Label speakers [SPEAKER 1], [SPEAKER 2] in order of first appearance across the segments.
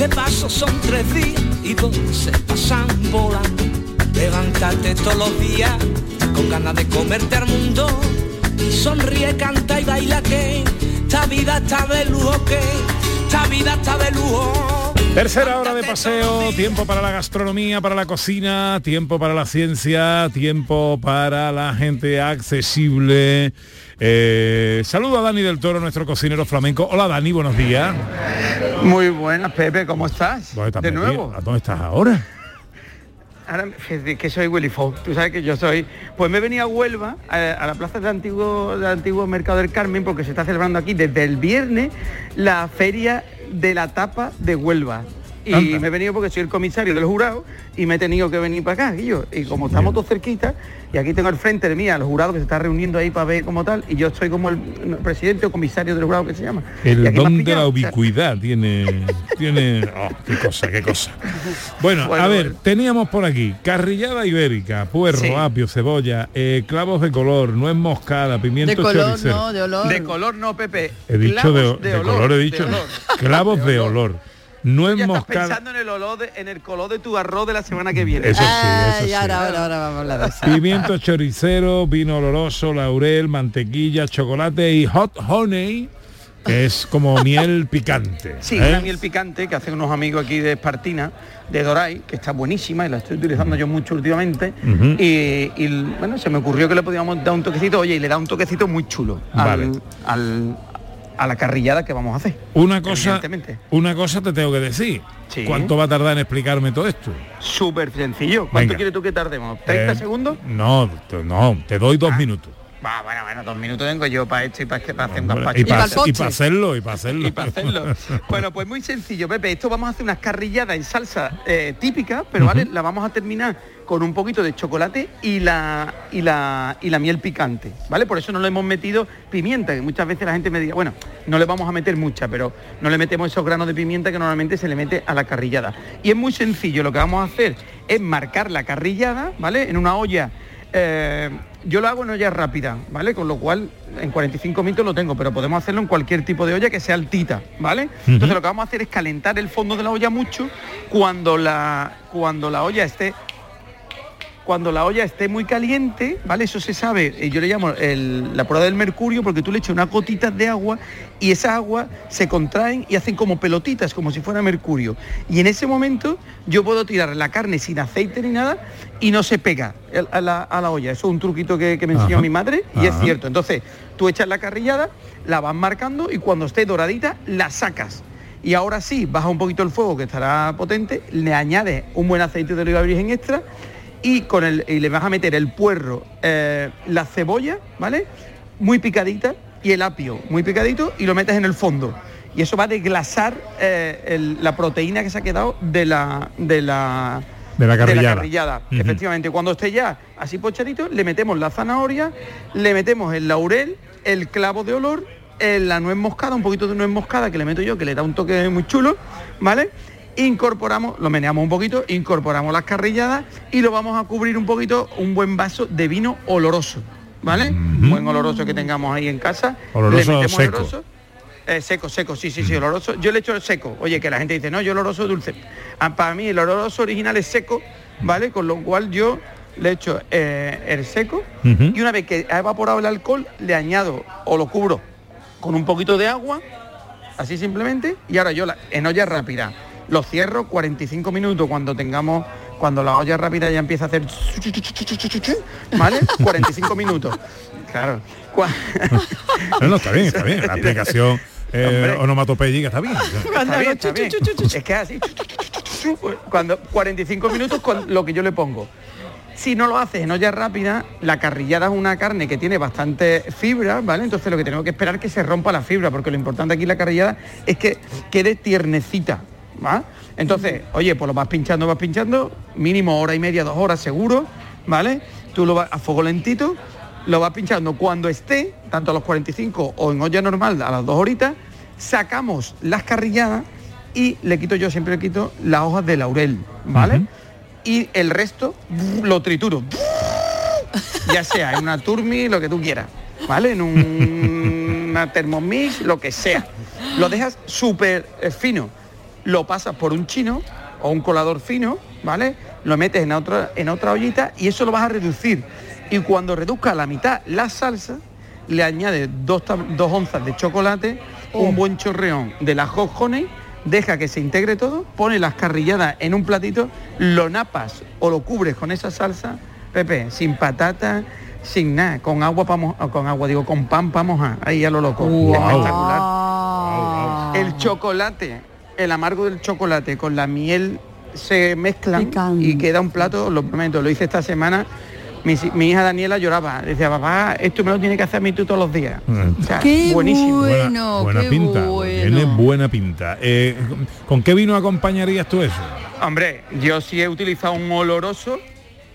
[SPEAKER 1] De paso son tres días y dos se pasan volando. Levantarte todos los días con ganas de comerte al mundo. Sonríe, canta y baila que esta vida está de lujo que esta vida está de lujo.
[SPEAKER 2] Tercera hora de paseo, tiempo para la gastronomía, para la cocina, tiempo para la ciencia, tiempo para la gente accesible. Eh, saludo a Dani del Toro, nuestro cocinero flamenco. Hola Dani, buenos días.
[SPEAKER 3] Muy buenas, Pepe, ¿cómo estás?
[SPEAKER 2] ¿Dónde estás
[SPEAKER 3] de
[SPEAKER 2] metido?
[SPEAKER 3] nuevo.
[SPEAKER 2] ¿A dónde estás ahora?
[SPEAKER 3] Ahora que soy Willy Fox, tú sabes que yo soy. Pues me he venido a Huelva, a, a la plaza del antiguo, del antiguo Mercado del Carmen, porque se está celebrando aquí desde el viernes la feria de la tapa de Huelva. Y
[SPEAKER 2] Anda.
[SPEAKER 3] me he venido porque soy el comisario del jurado y me he tenido que venir para acá, Guillo. Y como estamos todos cerquitas, y aquí tengo al frente de mí al jurado que se está reuniendo ahí para ver como tal, y yo estoy como el presidente o comisario del jurado que se llama.
[SPEAKER 2] El don de la ubicuidad tiene, tiene, oh, qué cosa, qué cosa. Bueno,
[SPEAKER 3] Bueno,
[SPEAKER 2] a ver,
[SPEAKER 3] bueno.
[SPEAKER 2] teníamos por aquí carrillada ibérica, puerro,
[SPEAKER 3] Sí.
[SPEAKER 2] apio, cebolla, eh, clavos de color, nuez moscada, pimiento
[SPEAKER 4] De color,
[SPEAKER 2] choricero.
[SPEAKER 4] no, de olor.
[SPEAKER 3] De color no, Pepe.
[SPEAKER 2] He dicho de
[SPEAKER 3] olor,
[SPEAKER 2] color, he dicho.
[SPEAKER 3] de olor.
[SPEAKER 2] Clavos de olor. Nuez
[SPEAKER 3] Ya estás pensando en el olor de- en el color de tu arroz de la semana que viene.
[SPEAKER 2] Eso sí,
[SPEAKER 4] Ay,
[SPEAKER 2] eso sí.
[SPEAKER 4] ahora, ahora, ahora vamos a hablar de eso.
[SPEAKER 2] Pimiento choricero, vino oloroso, laurel, mantequilla, chocolate y hot honey, que es como miel picante.
[SPEAKER 3] Sí,
[SPEAKER 2] ¿eh?
[SPEAKER 3] una miel picante que hacen unos amigos aquí de Espartina, de Doray, que está buenísima y la estoy utilizando yo mucho últimamente. Y, y, bueno, se me ocurrió que le podíamos dar un toquecito, oye, y le da un toquecito muy chulo al-
[SPEAKER 2] Vale.
[SPEAKER 3] al- a la carrillada que vamos a hacer.
[SPEAKER 2] Una cosa, una cosa te tengo que decir.
[SPEAKER 3] Sí.
[SPEAKER 2] ¿Cuánto va a tardar en explicarme todo esto?
[SPEAKER 3] Súper sencillo. ¿Cuánto
[SPEAKER 2] Venga.
[SPEAKER 3] quieres tú que tardemos? ¿30
[SPEAKER 2] Eh,
[SPEAKER 3] segundos?
[SPEAKER 2] No, no, te doy
[SPEAKER 3] Ah.
[SPEAKER 2] dos minutos.
[SPEAKER 3] Va, bueno, bueno, dos minutos tengo yo para esto y para, hacer un gazpacho.
[SPEAKER 2] y para hacerlo, y para hacerlo.
[SPEAKER 3] y para hacerlo. Bueno, pues muy sencillo, Pepe. Esto vamos a hacer unas carrilladas en salsa eh, típica, pero vale, la vamos a terminar con un poquito de chocolate y la, y la y la miel picante, ¿vale? Por eso no le hemos metido pimienta, que muchas veces la gente me diga, bueno, no le vamos a meter mucha, pero no le metemos esos granos de pimienta que normalmente se le mete a la carrillada. Y es muy sencillo, lo que vamos a hacer es marcar la carrillada, ¿vale? En una olla eh, yo lo hago en olla rápida, ¿vale? Con lo cual en 45 minutos lo tengo, pero podemos hacerlo en cualquier tipo de olla que sea altita, ¿vale? Entonces lo que vamos a hacer es calentar el fondo de la olla mucho cuando la, cuando la olla esté cuando la olla esté muy caliente, ¿vale? Eso se sabe, eh, yo le llamo el- la prueba del mercurio porque tú le echas unas gotitas de agua y esa agua se contraen y hacen como pelotitas, como si fuera mercurio. Y en ese momento yo puedo tirar la carne sin aceite ni nada y no se pega a la, a la olla. Eso es un truquito que, que me enseñó
[SPEAKER 2] Ajá.
[SPEAKER 3] mi madre y es cierto. Entonces, tú echas la carrillada, la vas marcando y cuando esté doradita, la sacas. Y ahora sí, baja un poquito el fuego que estará potente, le añades un buen aceite de oliva virgen extra y con el y le vas a meter el puerro, eh, la cebolla, ¿vale? Muy picadita y el apio muy picadito y lo metes en el fondo. Y eso va a desglasar eh, el- la proteína que se ha quedado de la de la
[SPEAKER 2] De la carrillada.
[SPEAKER 3] Efectivamente, cuando esté ya así pochadito, le metemos la zanahoria, le metemos el laurel, el clavo de olor, eh, la nuez moscada, un poquito de nuez moscada que le meto yo, que le da un toque muy chulo, ¿vale? Incorporamos, lo meneamos un poquito, incorporamos las carrilladas y lo vamos a cubrir un poquito, un buen vaso de vino oloroso, ¿vale? Un buen oloroso que tengamos ahí en casa.
[SPEAKER 2] Oloroso seco.
[SPEAKER 3] Eh, seco, seco, sí, sí, sí, oloroso. Yo le echo el seco. Oye, que la gente dice, no, yo oloroso dulce. Ah, para mí el oloroso original es seco, ¿vale? Con lo cual yo le echo eh, el seco y una vez que ha evaporado el alcohol, le añado o lo cubro con un poquito de agua, así simplemente, y ahora yo la- en olla rápida lo cierro 45 minutos cuando tengamos, cuando la olla rápida ya empieza a hacer, ¿vale? 45 minutos. Claro.
[SPEAKER 2] No, no, está bien, está bien. La aplicación eh, está bien.
[SPEAKER 3] Está bien, está bien. Es que así, cuando 45 minutos con lo que yo le pongo. Si no lo haces en olla rápida, la carrillada es una carne que tiene bastante fibra, ¿vale? Entonces lo que tenemos que esperar es que se rompa la fibra, porque lo importante aquí en la carrillada es que quede tiernecita, ¿va? Entonces, oye, pues lo vas pinchando, vas pinchando, mínimo hora y media, dos horas seguro, ¿vale? Tú lo vas a fuego lentito, lo vas pinchando cuando esté, tanto a los 45 o en olla normal a las dos horitas, sacamos las carrilladas y le quito yo, siempre le quito las hojas de laurel, ¿vale? Y el resto lo trituro. Ya sea en una turmi, lo que tú quieras, ¿vale? En un, una thermomix, lo que sea. Lo dejas súper eh, fino. Lo pasas por un chino o un colador fino, ¿vale? Lo metes en otra, en otra ollita y eso lo vas a reducir. Y cuando reduzca a la mitad la salsa, le añades dos, dos onzas de chocolate, un buen chorreón de la hot honey, deja que se integre todo, pone las carrilladas en un platito, lo napas o lo cubres con esa salsa, Pepe, sin patata, sin nada, con agua para con agua, digo, con pan para mojar, ahí a lo loco. Espectacular. El chocolate, el amargo del chocolate con la miel se mezclan y queda un plato, lo prometo, lo hice esta semana. Mi, mi hija Daniela lloraba, decía, papá, esto me lo tiene que hacer a mí tú todos los días. O sea,
[SPEAKER 5] Qué
[SPEAKER 3] buenísimo.
[SPEAKER 5] bueno,
[SPEAKER 2] buena
[SPEAKER 5] qué
[SPEAKER 2] pinta,
[SPEAKER 5] bueno.
[SPEAKER 2] tiene buena pinta. Eh, ¿Con qué vino acompañarías tú eso?
[SPEAKER 3] Hombre, yo sí he utilizado un oloroso,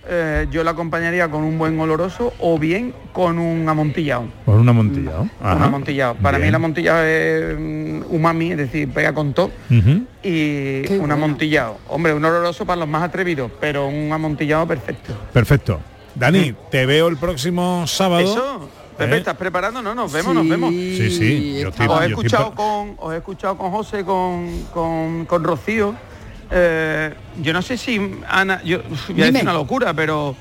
[SPEAKER 3] eh, yo lo acompañaría con un buen oloroso o bien con un amontillado.
[SPEAKER 2] Con un amontillado.
[SPEAKER 3] Un amontillado. Para mí el amontillado es mm, umami, es decir, pega con todo. Y un amontillado. Hombre, un oloroso para los más atrevidos, pero un amontillado perfecto.
[SPEAKER 2] Perfecto. Dani, te veo el próximo sábado.
[SPEAKER 3] Eso, Pepe,
[SPEAKER 2] ¿Eh?
[SPEAKER 3] ¿estás preparando? No, nos vemos, nos vemos.
[SPEAKER 2] Sí, sí, yo estoy-
[SPEAKER 3] os, he
[SPEAKER 2] yo estoy
[SPEAKER 3] escuchado con, os he escuchado con José, con, con, con Rocío. Eh, yo no sé si Ana, yo voy a decir una locura, pero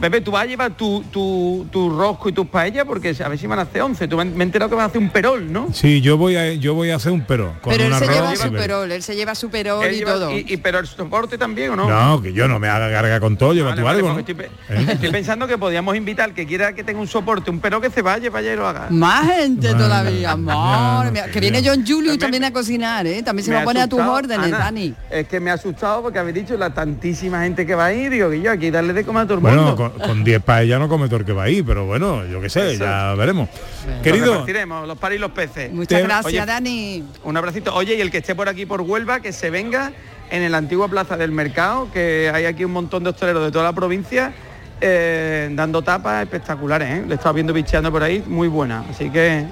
[SPEAKER 3] Pepe, tú vas a llevar tu, tu, tu rosco y tus paellas porque a ver si van a hacer 11. Tú me he enterado que vas a hacer un perol, ¿no?
[SPEAKER 2] Sí, yo voy a yo voy a hacer un pero con
[SPEAKER 4] Pero él
[SPEAKER 2] un
[SPEAKER 4] se lleva su perol, él se lleva su perol
[SPEAKER 3] Él
[SPEAKER 4] y
[SPEAKER 3] lleva-
[SPEAKER 4] todo.
[SPEAKER 3] y, y- pero el soporte también, ¿o no?
[SPEAKER 2] No, que yo no me haga carga con todo, lleva
[SPEAKER 3] Vale,
[SPEAKER 2] tú
[SPEAKER 3] vale,
[SPEAKER 2] algo, ¿no?
[SPEAKER 3] porque estoy, pe- estoy pensando que podíamos invitar al que quiera que tenga un soporte, un perol que se vaya, vaya y lo haga.
[SPEAKER 4] Más gente todavía,
[SPEAKER 2] no sé
[SPEAKER 4] Que viene. John Julio también a cocinar, ¿eh? También se
[SPEAKER 3] Me
[SPEAKER 4] va a poner a tus órdenes,
[SPEAKER 3] Ana,
[SPEAKER 4] Dani.
[SPEAKER 3] Es que me ha asustado porque habéis dicho la tantísima gente que va a ir, digo que yo aquí darle de comer a todo el
[SPEAKER 2] Bueno,
[SPEAKER 3] mundo.
[SPEAKER 2] Con, con 10 paellas no come todo el que va ahí, pero bueno, yo qué sé,
[SPEAKER 3] Eso.
[SPEAKER 2] ya veremos.
[SPEAKER 3] Los
[SPEAKER 2] Querido,
[SPEAKER 3] repartiremos, los paris y los peces.
[SPEAKER 4] Muchas
[SPEAKER 2] Te-
[SPEAKER 4] gracias,
[SPEAKER 3] Oye,
[SPEAKER 4] Dani.
[SPEAKER 3] Un abracito. Oye, y el que esté por aquí por Huelva, que se venga en la antigua plaza del mercado, que hay aquí un montón de hosteleros de toda la provincia, eh, dando tapas espectaculares, ¿eh? Le he estado viendo bicheando por ahí, muy buena. Así que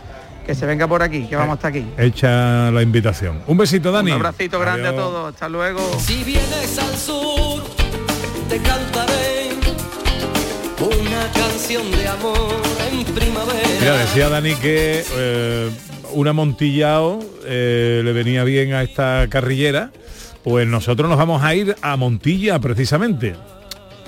[SPEAKER 3] que se venga por aquí, que vamos hasta aquí.
[SPEAKER 2] hecha la invitación. Un besito, Dani.
[SPEAKER 3] Un abracito grande
[SPEAKER 2] Adiós.
[SPEAKER 3] a todos. Hasta luego.
[SPEAKER 1] Si vienes al sur, te cantaré canción de amor en primavera.
[SPEAKER 2] Mira, decía Dani que eh, un amontillado eh, le venía bien a esta carrillera. Pues nosotros nos vamos a ir a Montilla precisamente.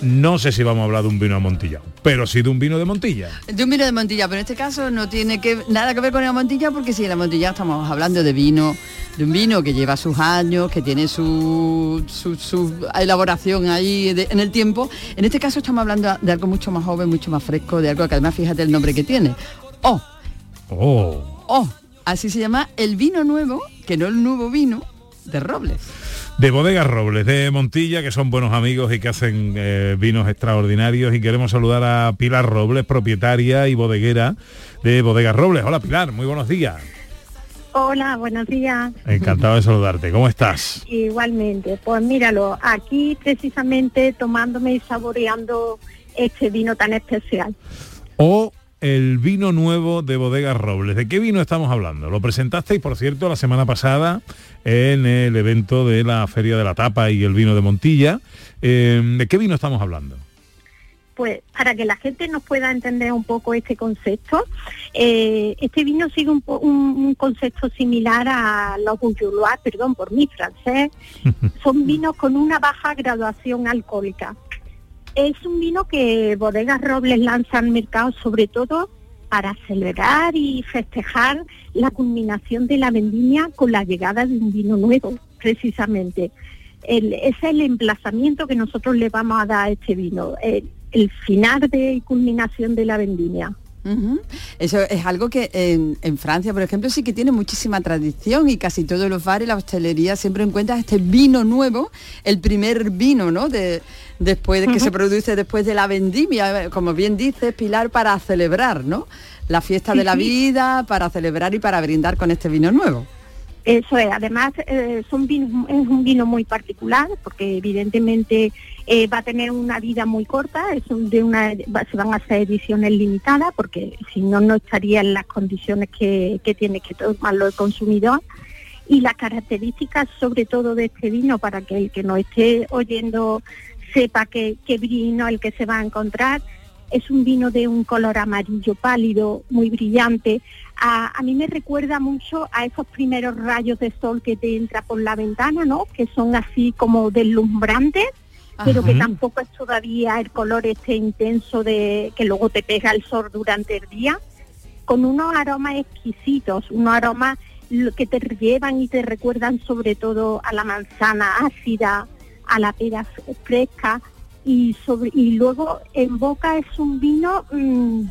[SPEAKER 2] No sé si vamos a hablar de un vino amontillado, pero sí de un vino de Montilla.
[SPEAKER 4] De un vino de Montilla, pero en este caso no tiene que, nada que ver con el Montilla, porque si en la Montilla estamos hablando de vino, de un vino que lleva sus años, que tiene su, su, su elaboración ahí de- en el tiempo. En este caso estamos hablando de algo mucho más joven, mucho más fresco, de algo que además fíjate el nombre que tiene. Oh,
[SPEAKER 2] Oh,
[SPEAKER 4] oh, así se llama el vino nuevo, que no el nuevo vino de Robles.
[SPEAKER 2] De Bodegas Robles, de Montilla, que son buenos amigos y que hacen eh, vinos extraordinarios. Y queremos saludar a Pilar Robles, propietaria y bodeguera de Bodegas Robles. Hola Pilar, muy buenos días.
[SPEAKER 6] Hola, buenos días.
[SPEAKER 2] Encantado de saludarte. ¿Cómo estás?
[SPEAKER 6] Igualmente, pues míralo, aquí precisamente tomándome y saboreando este vino tan especial.
[SPEAKER 2] O el vino nuevo de Bodegas Robles. ¿De qué vino estamos hablando? Lo presentasteis, por cierto, la semana pasada en el evento de la Feria de la Tapa y el vino de Montilla. Eh, ¿De qué vino estamos hablando?
[SPEAKER 6] Pues para que la gente nos pueda entender un poco este concepto, eh, este vino sigue un, po- un- un concepto similar a los Bourgeois, perdón por mi francés, son vinos con una baja graduación alcohólica. Es un vino que Bodegas Robles lanza al mercado sobre todo para celebrar y festejar la culminación de la vendimia con la llegada de un vino nuevo, precisamente. Ese es el emplazamiento que nosotros le vamos a dar a este vino, el, el final de culminación de la vendimia.
[SPEAKER 4] Eso es algo que en, en Francia, por ejemplo, sí que tiene muchísima tradición y casi todos los bares, la hostelería siempre encuentras este vino nuevo, el primer vino, ¿no? De, después de que se produce después de la vendimia, como bien dices, Pilar, para celebrar, ¿no? La fiesta
[SPEAKER 6] Sí,
[SPEAKER 4] de la
[SPEAKER 6] sí.
[SPEAKER 4] vida, para celebrar y para brindar con este vino nuevo.
[SPEAKER 6] Eso es, además eh, es un vino muy particular porque evidentemente eh, va a tener una vida muy corta, es de una, se van a hacer ediciones limitadas porque si no, no estaría en las condiciones que, que tiene que tomarlo el consumidor. Y las características sobre todo de este vino para que el que nos esté oyendo sepa qué vino el que se va a encontrar, es un vino de un color amarillo pálido, muy brillante. A, a mí me recuerda mucho a esos primeros rayos de sol que te entra por la ventana, ¿no? Que son así como deslumbrantes, pero que tampoco es todavía el color este intenso de que luego te pega el sol durante el día, con unos aromas exquisitos, unos aromas que te llevan y te recuerdan sobre todo a la manzana ácida, a la pera fresca y sobre y luego en boca es un vino mm,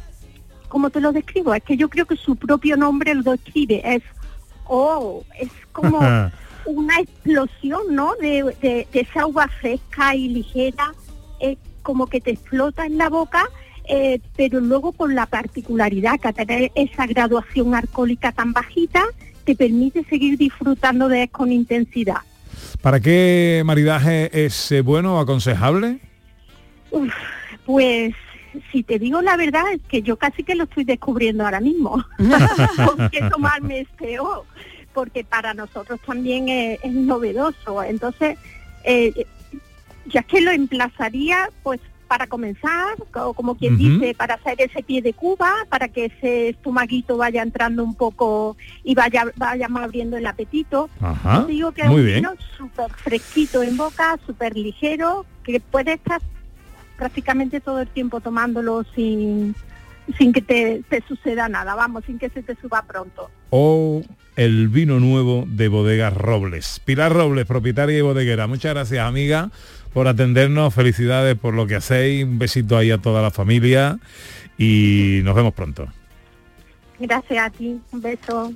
[SPEAKER 6] ¿cómo te lo describo? Es que yo creo que su propio nombre lo describe, es oh, es como una explosión, ¿no? De, de- de esa agua fresca y ligera, es como que te explota en la boca, eh, pero luego con la particularidad que a tener esa graduación alcohólica tan bajita, te permite seguir disfrutando de él con intensidad.
[SPEAKER 2] ¿Para qué maridaje es eh, bueno o aconsejable?
[SPEAKER 6] Uf, pues si te digo la verdad es que yo casi que lo estoy descubriendo ahora mismo. ¿Con qué tomarme este O? Porque para nosotros también es, es novedoso. Entonces, eh, ya que lo emplazaría, pues para comenzar, co- como quien dice, para hacer ese pie de Cuba, para que ese estomaguito vaya entrando un poco y vaya vayamos abriendo el apetito.
[SPEAKER 2] Ajá,
[SPEAKER 6] Yo digo que es un vino súper fresquito en boca, súper ligero, que puede estar prácticamente todo el tiempo tomándolo sin, sin que te, te suceda nada, vamos, sin que se te suba pronto.
[SPEAKER 2] O el vino nuevo de Bodegas Robles. Pilar Robles, propietaria y bodeguera. Muchas gracias, amiga, por atendernos. Felicidades por lo que hacéis. Un besito ahí a toda la familia y nos vemos pronto.
[SPEAKER 6] Gracias a ti, un beso.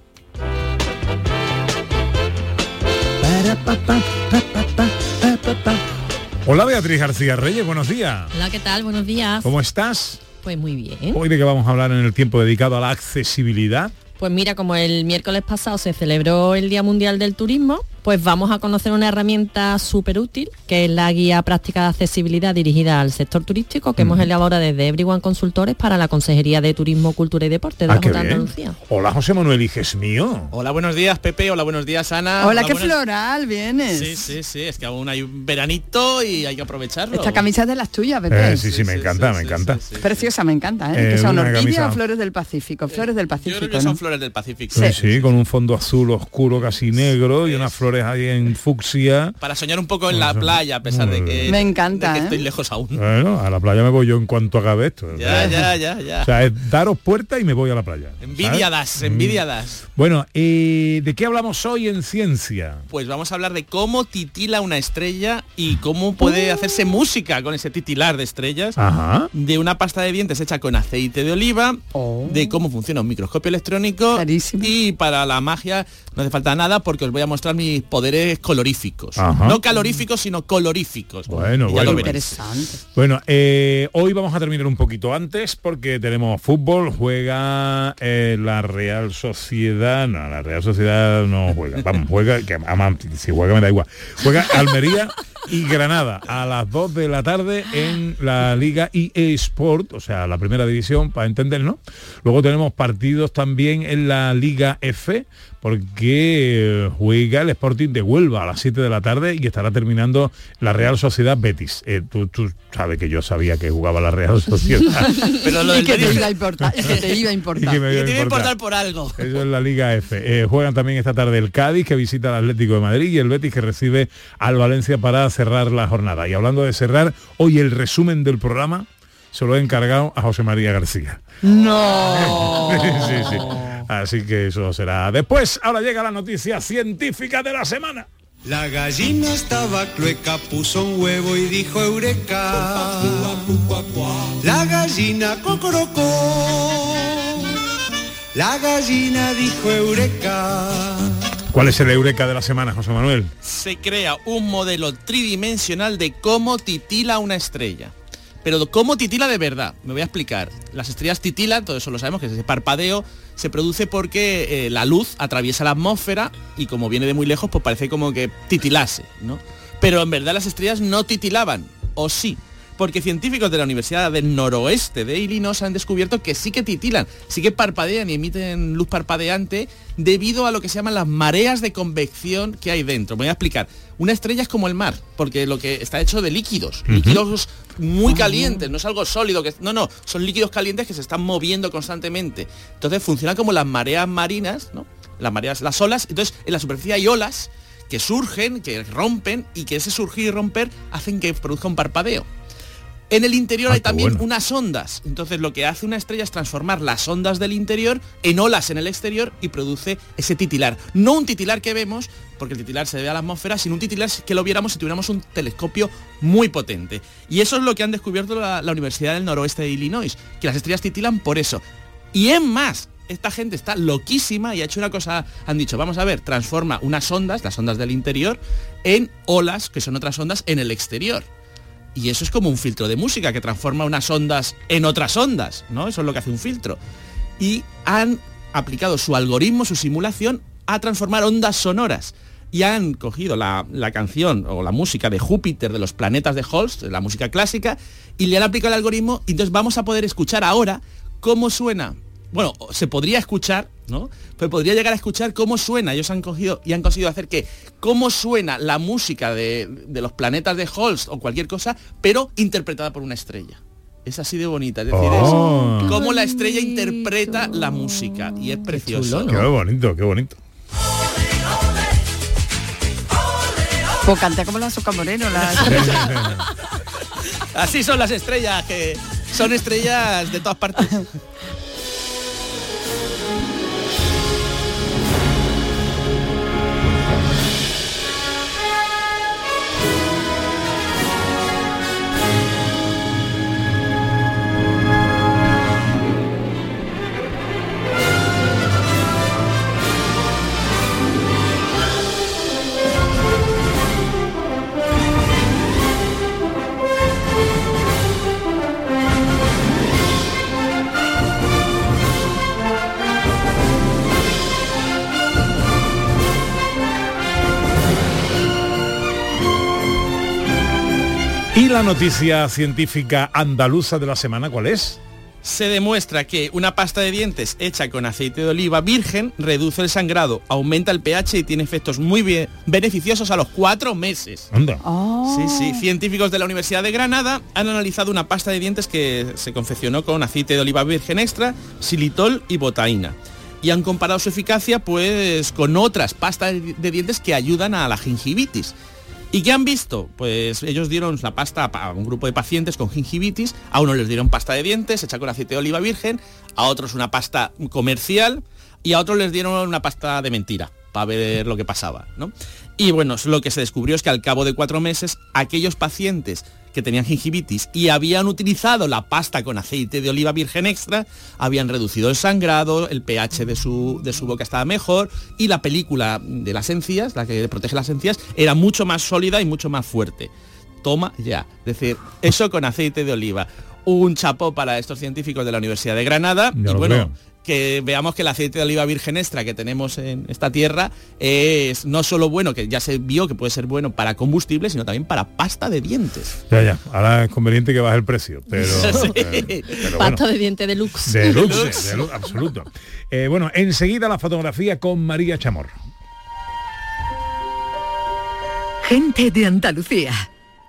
[SPEAKER 2] Hola Beatriz García Reyes, buenos días.
[SPEAKER 7] Hola, ¿qué tal? Buenos días.
[SPEAKER 2] ¿Cómo estás?
[SPEAKER 7] Pues muy bien.
[SPEAKER 2] Hoy de que vamos a hablar en el tiempo dedicado a la accesibilidad.
[SPEAKER 7] Pues mira, como el miércoles pasado se celebró el Día Mundial del Turismo, pues vamos a conocer una herramienta súper útil, que es la guía práctica de accesibilidad dirigida al sector turístico, que hemos elaborado desde Everyone Consultores para la Consejería de Turismo, Cultura y Deporte de
[SPEAKER 2] Ah,
[SPEAKER 7] la Junta de. Andalucía.
[SPEAKER 2] Hola José Manuel, hijes mío.
[SPEAKER 8] Hola, buenos días Pepe, hola, buenos días Ana.
[SPEAKER 4] Hola, qué
[SPEAKER 8] buenas-
[SPEAKER 4] floral vienes.
[SPEAKER 8] Sí, sí, sí, es que aún hay un veranito y hay que aprovecharlo.
[SPEAKER 4] Esta camisa es de las tuyas, Pepe.
[SPEAKER 2] Eh, sí, sí, me encanta, me encanta.
[SPEAKER 4] Preciosa, me encanta, ¿eh?
[SPEAKER 2] Eh,
[SPEAKER 4] que son
[SPEAKER 2] una
[SPEAKER 4] orquídeas
[SPEAKER 2] camisa-
[SPEAKER 4] o flores del Pacífico. Flores del
[SPEAKER 8] Yo
[SPEAKER 4] Pacífico,
[SPEAKER 8] creo que son flores del Pacífico.
[SPEAKER 2] Sí, sí, con un fondo azul oscuro, casi negro, y unas flores ahí en fucsia.
[SPEAKER 8] Para soñar un poco en la playa, a pesar de que,
[SPEAKER 4] Me encanta,
[SPEAKER 8] de que
[SPEAKER 4] ¿eh?
[SPEAKER 8] estoy lejos aún.
[SPEAKER 2] Bueno, a la playa me voy yo en cuanto acabe esto.
[SPEAKER 8] Ya, ya, ya, ya.
[SPEAKER 2] O sea, es daros puerta y me voy a la playa.
[SPEAKER 8] Envidia das, envidia das.
[SPEAKER 2] Bueno, eh, ¿de qué hablamos hoy en ciencia?
[SPEAKER 8] Pues vamos a hablar de cómo titila una estrella y cómo puede hacerse música con ese titilar de estrellas.
[SPEAKER 2] Ajá.
[SPEAKER 8] De una pasta de dientes hecha con aceite de oliva,
[SPEAKER 4] Oh.
[SPEAKER 8] de cómo funciona un microscopio electrónico y para la magia no hace falta nada porque os voy a mostrar mis poderes coloríficos.
[SPEAKER 2] Ajá.
[SPEAKER 8] No caloríficos, sino coloríficos.
[SPEAKER 2] Bueno, bueno.
[SPEAKER 4] Interesante.
[SPEAKER 2] Bueno, eh, hoy vamos a terminar un poquito antes porque tenemos fútbol, juega eh, la Real Sociedad, no, la Real Sociedad no juega, vamos, juega, que ama- si juega me da igual, juega Almería y Granada a las 2 de la tarde en la Liga EA Sport, o sea, la primera división, para entendernos. Luego tenemos partidos también en la Liga F, porque eh, juega el Sporting de Huelva a las 7 de la tarde y estará terminando la Real Sociedad Betis. Eh, tú, tú sabes que yo sabía que jugaba la Real Sociedad.
[SPEAKER 8] Pero lo
[SPEAKER 4] y que te
[SPEAKER 8] Betis-
[SPEAKER 4] iba a importar. Y que te iba a
[SPEAKER 2] Y
[SPEAKER 4] importar.
[SPEAKER 2] que me iba a
[SPEAKER 8] que te iba a
[SPEAKER 2] importar.
[SPEAKER 8] importar por algo.
[SPEAKER 2] Eso es la Liga F. Eh, juegan también esta tarde el Cádiz, que visita al Atlético de Madrid, y el Betis, que recibe al Valencia para cerrar la jornada. Y hablando de cerrar, hoy el resumen del programa se lo he encargado a José María García.
[SPEAKER 4] No.
[SPEAKER 2] sí, sí. Así que eso será después. Ahora llega la noticia científica de la semana.
[SPEAKER 9] La gallina estaba clueca, puso un huevo y dijo eureka. La gallina cocorocó. La gallina dijo eureka.
[SPEAKER 2] ¿Cuál es el eureka de la semana, José Manuel?
[SPEAKER 8] Se crea un modelo tridimensional de cómo titila una estrella. Pero ¿cómo titila de verdad? Me voy a explicar. Las estrellas titilan, todo eso lo sabemos, que ese parpadeo se produce porque eh, la luz atraviesa la atmósfera y como viene de muy lejos, pues parece como que titilase, ¿no? Pero en verdad las estrellas no titilaban, ¿o sí? Porque científicos de la Universidad del Noroeste de Illinois han descubierto que sí que titilan, sí que parpadean y emiten luz parpadeante debido a lo que se llaman las mareas de convección que hay dentro. Me voy a explicar. Una estrella es como el mar, porque lo que está hecho de líquidos, líquidos muy ah. calientes, no es algo sólido, que no, no, son líquidos calientes que se están moviendo constantemente. Entonces funciona como las mareas marinas, ¿no? Las mareas, las olas, entonces en la superficie hay olas que surgen, que rompen y que ese surgir y romper hacen que produzca un parpadeo. En el interior ah, hay también unas ondas. Entonces lo que hace una estrella es transformar las ondas del interior en olas en el exterior y produce ese titilar. No un titilar que vemos, porque el titilar se debe a la atmósfera, sino un titilar que lo viéramos si tuviéramos un telescopio muy potente. Y eso es lo que han descubierto la, la Universidad del Noroeste de Illinois, que las estrellas titilan por eso. Y es más, esta gente está loquísima y ha hecho una cosa, han dicho, vamos a ver, transforma unas ondas, las ondas del interior, en olas, que son otras ondas, en el exterior. Y eso es como un filtro de música que transforma unas ondas en otras ondas, ¿no? Eso es lo que hace un filtro. Y han aplicado su algoritmo, su simulación, a transformar ondas sonoras. Y han cogido la, canción o la música de Júpiter, de los planetas de Holst, la música clásica, y le han aplicado el algoritmo, y entonces vamos a poder escuchar ahora cómo suena bueno, se podría escuchar, ¿no? Pero podría llegar a escuchar cómo suena. Ellos han cogido y han conseguido hacer que cómo suena la música de, los planetas de Holst o cualquier cosa, pero interpretada por una estrella. Es así de bonita, es decir, es oh. cómo la estrella interpreta la música y es precioso.
[SPEAKER 2] Qué, bonito, qué bonito.
[SPEAKER 4] Pues canta como la Soca Moreno.
[SPEAKER 8] Así son las estrellas, que son estrellas de todas partes.
[SPEAKER 2] la noticia científica andaluza de la semana cuál es?
[SPEAKER 8] se demuestra que una pasta de dientes hecha con aceite de oliva virgen reduce el sangrado, aumenta el pH y tiene efectos muy bien beneficiosos a los cuatro meses.
[SPEAKER 2] Anda.
[SPEAKER 8] Sí, sí. Científicos de la Universidad de Granada han analizado una pasta de dientes que se confeccionó con aceite de oliva virgen extra, xilitol y botaína. Y han comparado su eficacia pues con otras pastas de dientes que ayudan a la gingivitis. ¿Y qué han visto? Pues ellos dieron la pasta a un grupo de pacientes con gingivitis, a uno les dieron pasta de dientes hecha con aceite de oliva virgen, a otros una pasta comercial y a otros les dieron una pasta de mentira para ver lo que pasaba. ¿no? Y bueno, lo que se descubrió es que al cabo de cuatro meses, aquellos pacientes que tenían gingivitis y habían utilizado la pasta con aceite de oliva virgen extra, habían reducido el sangrado, el pH de su, de su boca estaba mejor y la película de las encías, la que protege las encías, era mucho más sólida y mucho más fuerte. Toma ya. Es decir, eso con aceite de oliva un chapó para estos científicos de la Universidad de Granada. y bueno, que veamos que el aceite de oliva virgen extra que tenemos en esta tierra es no solo bueno, que ya se vio que puede ser bueno para combustible, sino también para pasta de dientes.
[SPEAKER 2] Ya, ya. Ahora es conveniente que baje el precio, pero...
[SPEAKER 7] pasta de dientes de lux.
[SPEAKER 2] De lux, de lux absoluto. Eh, bueno, enseguida la fotografía con María Chamorro.
[SPEAKER 5] Gente de Andalucía,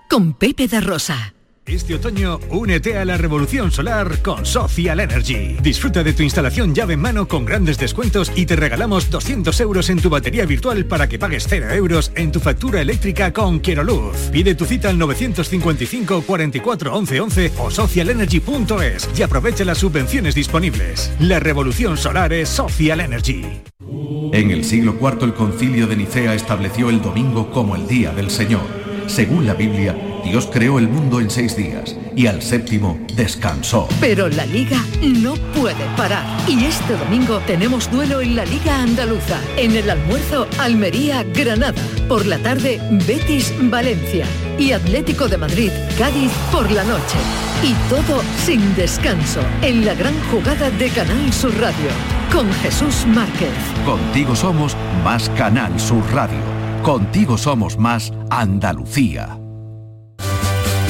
[SPEAKER 5] con Pepe de Rosa.
[SPEAKER 10] Este otoño, únete a la revolución solar con Social Energy. Disfruta de tu instalación llave en mano con grandes descuentos y te regalamos 200 euros en tu batería virtual para que pagues 0 euros en tu factura eléctrica con Quiero Luz. Pide tu cita al 955 44 11 11 o socialenergy.es y aprovecha las subvenciones disponibles. La revolución solar es Social Energy.
[SPEAKER 11] En el siglo IV el concilio de Nicea estableció el domingo como el día del Señor. Según la Biblia, Dios creó el mundo en seis días y al séptimo descansó.
[SPEAKER 5] Pero la liga no puede parar. Y este domingo tenemos duelo en la Liga Andaluza. En el almuerzo, Almería-Granada. Por la tarde, Betis-Valencia. Y Atlético de Madrid, Cádiz por la noche. Y todo sin descanso en la gran jugada de Canal Sur Radio. Con Jesús Márquez.
[SPEAKER 11] Contigo somos más Canal Sur Radio. Contigo somos más Andalucía.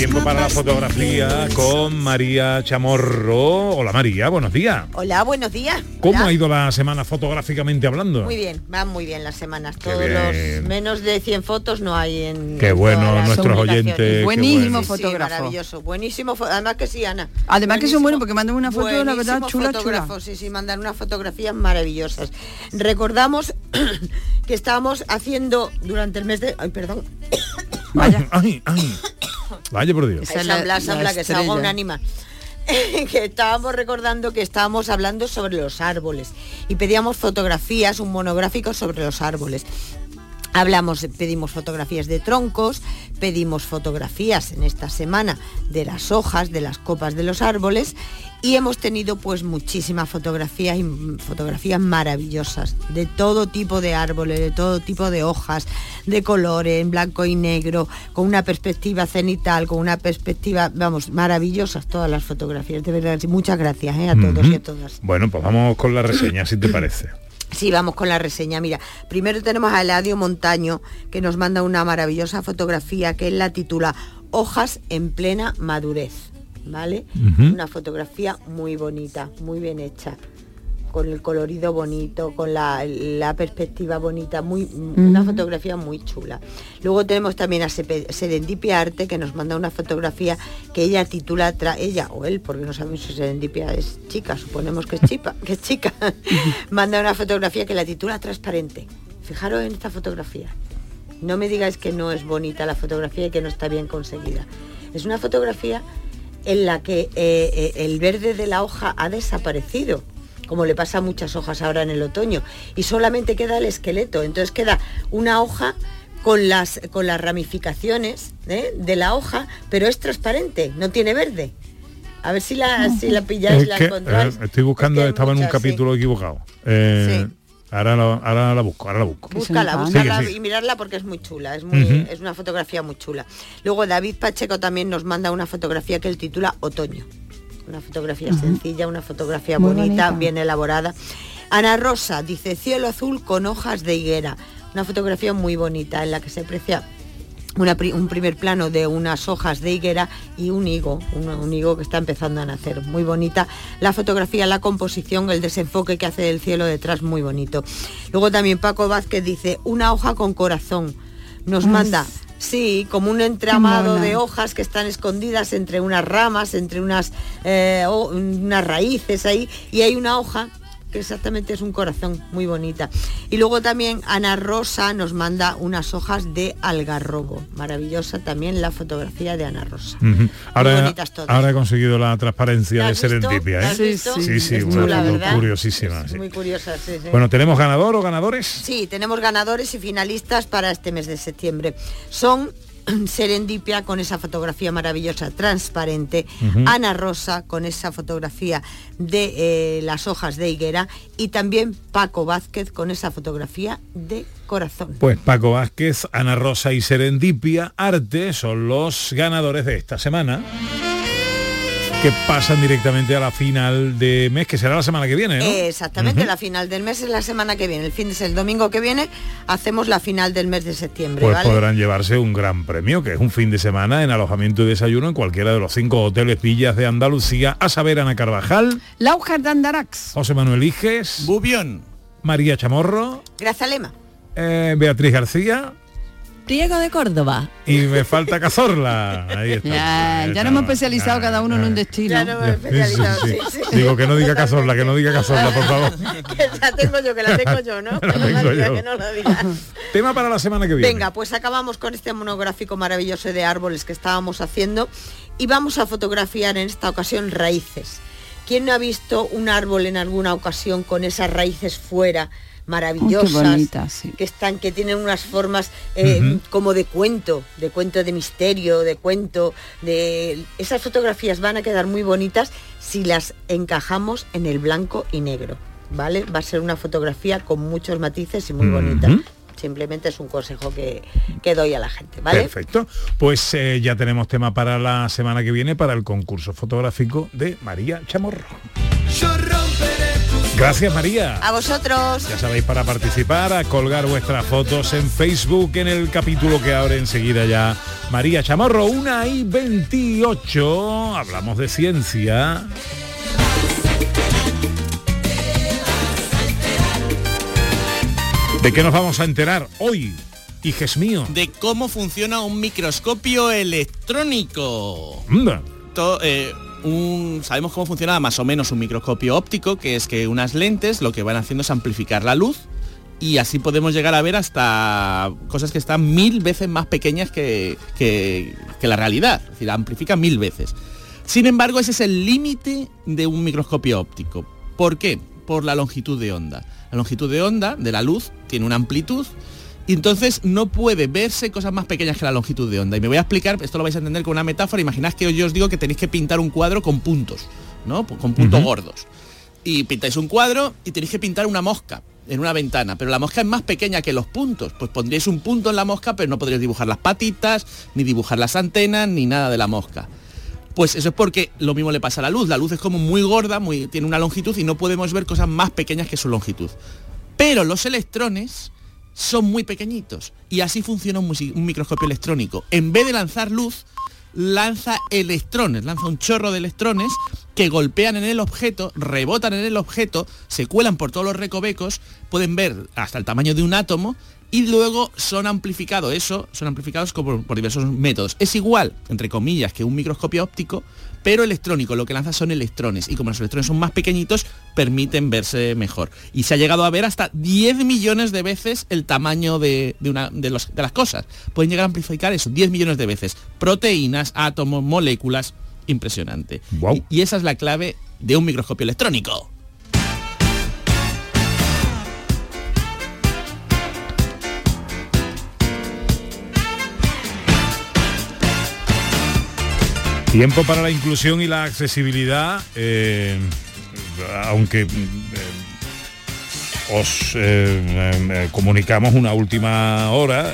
[SPEAKER 2] Tiempo para la fotografía con María Chamorro. Hola María, buenos días.
[SPEAKER 12] Hola, buenos días.
[SPEAKER 2] ¿Cómo
[SPEAKER 12] Hola.
[SPEAKER 2] ha ido la semana fotográficamente hablando?
[SPEAKER 12] Muy bien, van muy bien las semanas.
[SPEAKER 2] Qué
[SPEAKER 12] Todos
[SPEAKER 2] bien.
[SPEAKER 12] los menos de 100 fotos no hay en
[SPEAKER 2] Qué
[SPEAKER 12] en
[SPEAKER 2] bueno, nuestros oyentes,
[SPEAKER 4] Buenísimo
[SPEAKER 2] bueno.
[SPEAKER 12] Sí, sí,
[SPEAKER 4] fotógrafo.
[SPEAKER 12] maravilloso, buenísimo. Además que sí, Ana.
[SPEAKER 4] Además que son buenos porque mandan una foto, la verdad,
[SPEAKER 12] Buenísimo
[SPEAKER 4] chula, chula.
[SPEAKER 12] Sí, sí, mandan unas fotografías maravillosas. Recordamos que estábamos haciendo durante el mes de... Ay, perdón.
[SPEAKER 2] Vaya. Ay, ay. Vaya por Dios.
[SPEAKER 12] Ay, Sambla, Sambla, que se ahoga un ánima. que estábamos recordando que estábamos hablando sobre los árboles y pedíamos fotografías, un monográfico sobre los árboles. Hablamos, pedimos fotografías de troncos, pedimos fotografías en esta semana de las hojas, de las copas de los árboles y hemos tenido pues muchísimas fotografías y fotografías maravillosas de todo tipo de árboles, de todo tipo de hojas, de colores, en blanco y negro, con una perspectiva cenital, con una perspectiva, vamos, maravillosas todas las fotografías, de verdad. Muchas gracias ¿eh? a todos y a todas.
[SPEAKER 2] Bueno, pues vamos con la reseña, si te parece.
[SPEAKER 12] Sí, vamos con la reseña. Mira, primero tenemos a Eladio Montaño, que nos manda una maravillosa fotografía que él la titula Hojas en plena madurez. ¿Vale? Una fotografía muy bonita, muy bien hecha. Con el colorido bonito, con la, la perspectiva bonita, muy, una fotografía muy chula. Luego tenemos también a Serendipia Arte que nos manda una fotografía que ella titula, tra- ella o él, porque no sabemos si Serendipia es chica, suponemos que es chica, que es chica, manda una fotografía que la titula Transparente. Fijaros en esta fotografía. No me digáis que no es bonita la fotografía y que no está bien conseguida. Es una fotografía en la que eh, eh, el verde de la hoja ha desaparecido, como le pasa a muchas hojas ahora en el otoño, y solamente queda el esqueleto. Entonces queda una hoja con las, con las ramificaciones ¿eh? de la hoja, pero es transparente, no tiene verde. A ver si la, si la pilláis,
[SPEAKER 2] Es
[SPEAKER 12] la
[SPEAKER 2] que,
[SPEAKER 12] encontráis.
[SPEAKER 2] eh, estoy buscando, estaba en un
[SPEAKER 12] sí.
[SPEAKER 2] capítulo equivocado. Eh, ahora, la, ahora la busco, ahora la busco.
[SPEAKER 12] Búscala, búscala y mirarla porque es muy chula, es, muy, es una fotografía muy chula. Luego David Pacheco también nos manda una fotografía que él titula Otoño. Una fotografía sencilla, una fotografía bonita,
[SPEAKER 13] bonita.
[SPEAKER 12] bien elaborada. Ana Rosa dice cielo azul con hojas de higuera. Una fotografía muy bonita en la que se aprecia una un primer plano de unas hojas de higuera y un higo, un, un higo que está empezando a nacer. Muy bonita la fotografía, la composición, el desenfoque que hace del cielo detrás, muy bonito. Luego también Paco Vázquez dice, una hoja con corazón. Nos manda, sí, como un entramado de hojas que están escondidas entre unas ramas, entre unas, eh, unas raíces ahí, y hay una hoja que exactamente es un corazón muy bonita. Y luego también Ana Rosa nos manda unas hojas de algarrobo. Maravillosa también la fotografía de Ana Rosa.
[SPEAKER 2] Ujú. Ahora,
[SPEAKER 12] bonitas todas.
[SPEAKER 2] ahora he conseguido la transparencia
[SPEAKER 12] ¿La
[SPEAKER 2] de? Serendipia.
[SPEAKER 12] ¿La
[SPEAKER 2] ¿eh? Sí, sí,
[SPEAKER 12] Es
[SPEAKER 2] una
[SPEAKER 12] chula,
[SPEAKER 2] foto
[SPEAKER 12] ¿verdad?
[SPEAKER 2] curiosísima. sí.
[SPEAKER 12] Muy curiosa, sí, sí.
[SPEAKER 2] Bueno, ¿tenemos ganador o ganadores?
[SPEAKER 12] Sí, tenemos ganadores y finalistas para este mes de septiembre. Son Serendipia con esa fotografía maravillosa transparente. Ana Rosa con esa fotografía de eh, las hojas de higuera y también Paco Vázquez con esa fotografía de corazón.
[SPEAKER 2] Pues Paco Vázquez, Ana Rosa y Serendipia Arte son los ganadores de esta semana que pasan directamente a la final de mes, que será la semana que viene, ¿no?
[SPEAKER 12] Exactamente, la final del mes es la semana que viene. El fin de el domingo que viene hacemos la final del mes de septiembre,
[SPEAKER 2] Pues
[SPEAKER 12] ¿vale?
[SPEAKER 2] podrán llevarse un gran premio, que es un fin de semana en alojamiento y desayuno en cualquiera de los cinco hoteles villas de Andalucía, a saber Ana Carvajal,
[SPEAKER 4] Laujar de Andarax.
[SPEAKER 2] José Manuel Iges,
[SPEAKER 8] Bubión,
[SPEAKER 2] María Chamorro,
[SPEAKER 12] Grazalema.
[SPEAKER 2] eh, Beatriz García
[SPEAKER 7] Diego de Córdoba.
[SPEAKER 2] y me falta Cazorla. Ahí está.
[SPEAKER 4] Ya, ya nos hemos especializado cada uno en un destino.
[SPEAKER 12] Ya nos hemos especializado,
[SPEAKER 2] sí.
[SPEAKER 12] sí, sí, sí.
[SPEAKER 2] Digo que no diga Cazorla, que no diga Cazorla, por favor.
[SPEAKER 12] que la tengo yo, que la tengo yo, ¿no?
[SPEAKER 2] La
[SPEAKER 12] Que no
[SPEAKER 2] tengo
[SPEAKER 12] la diga,
[SPEAKER 2] yo.
[SPEAKER 12] que no la diga.
[SPEAKER 2] Tema para la semana que viene.
[SPEAKER 12] Venga, pues acabamos con este monográfico maravilloso de árboles que estábamos haciendo y vamos a fotografiar en esta ocasión raíces. ¿Quién no ha visto un árbol en alguna ocasión con esas raíces fuera, maravillosas,
[SPEAKER 4] Oh, sí.
[SPEAKER 12] que están, que tienen unas formas eh, como de cuento, de cuento de misterio, de cuento, de esas fotografías van a quedar muy bonitas si las encajamos en el blanco y negro, ¿vale? Va a ser una fotografía con muchos matices y muy bonita.
[SPEAKER 2] Ujú.
[SPEAKER 12] Simplemente es un consejo que, que doy a la gente, ¿vale?
[SPEAKER 2] Perfecto. Pues eh, ya tenemos tema para la semana que viene para el concurso fotográfico de María Chamorro. Gracias María.
[SPEAKER 12] A vosotros.
[SPEAKER 2] Ya sabéis para participar, a colgar vuestras fotos en Facebook en el capítulo que abre enseguida ya María Chamorro, 1 y 28. Hablamos de ciencia. ¿De qué nos vamos a enterar hoy, hijes mío?
[SPEAKER 8] De cómo funciona un microscopio electrónico. To- eh, sabemos cómo funciona más o menos un microscopio óptico, que es que unas lentes lo que van haciendo es amplificar la luz y así podemos llegar a ver hasta cosas que están mil veces más pequeñas que, que- que la realidad, es decir, amplifica mil veces. Sin embargo, ese es el límite de un microscopio óptico. ¿Por qué? Por la longitud de onda. La longitud de onda de la luz tiene una amplitud y entonces no puede verse cosas más pequeñas que la longitud de onda. Y me voy a explicar, esto lo vais a entender con una metáfora. Imaginad que yo os digo que tenéis que pintar un cuadro con puntos, ¿no? Con puntos gordos. Y pintáis un cuadro y tenéis que pintar una mosca en una ventana, pero la mosca es más pequeña que los puntos. Pues pondríais un punto en la mosca, pero no podríais dibujar las patitas, ni dibujar las antenas, ni nada de la mosca. Pues eso es porque lo mismo le pasa a la luz. La luz es como muy gorda, muy, tiene una longitud y no podemos ver cosas más pequeñas que su longitud. Pero los electrones son muy pequeñitos y así funciona un, microscopio electrónico. En vez de lanzar luz, lanza electrones, lanza un chorro de electrones que golpean en el objeto, rebotan en el objeto, se cuelan por todos los recovecos, pueden ver hasta el tamaño de un átomo y luego son amplificados, eso, son amplificados como por diversos métodos. Es igual, entre comillas, que un microscopio óptico, pero electrónico, lo que lanza son electrones y como los electrones son más pequeñitos, permiten verse mejor. Y se ha llegado a ver hasta 10 millones de veces el tamaño de, de una, de, los- de las cosas. Pueden llegar a amplificar eso, 10 millones de veces. Proteínas, átomos, moléculas, impresionante. Y, y esa es la clave de un microscopio electrónico.
[SPEAKER 2] Tiempo para la inclusión y la accesibilidad, eh, aunque eh, os eh, comunicamos una última hora,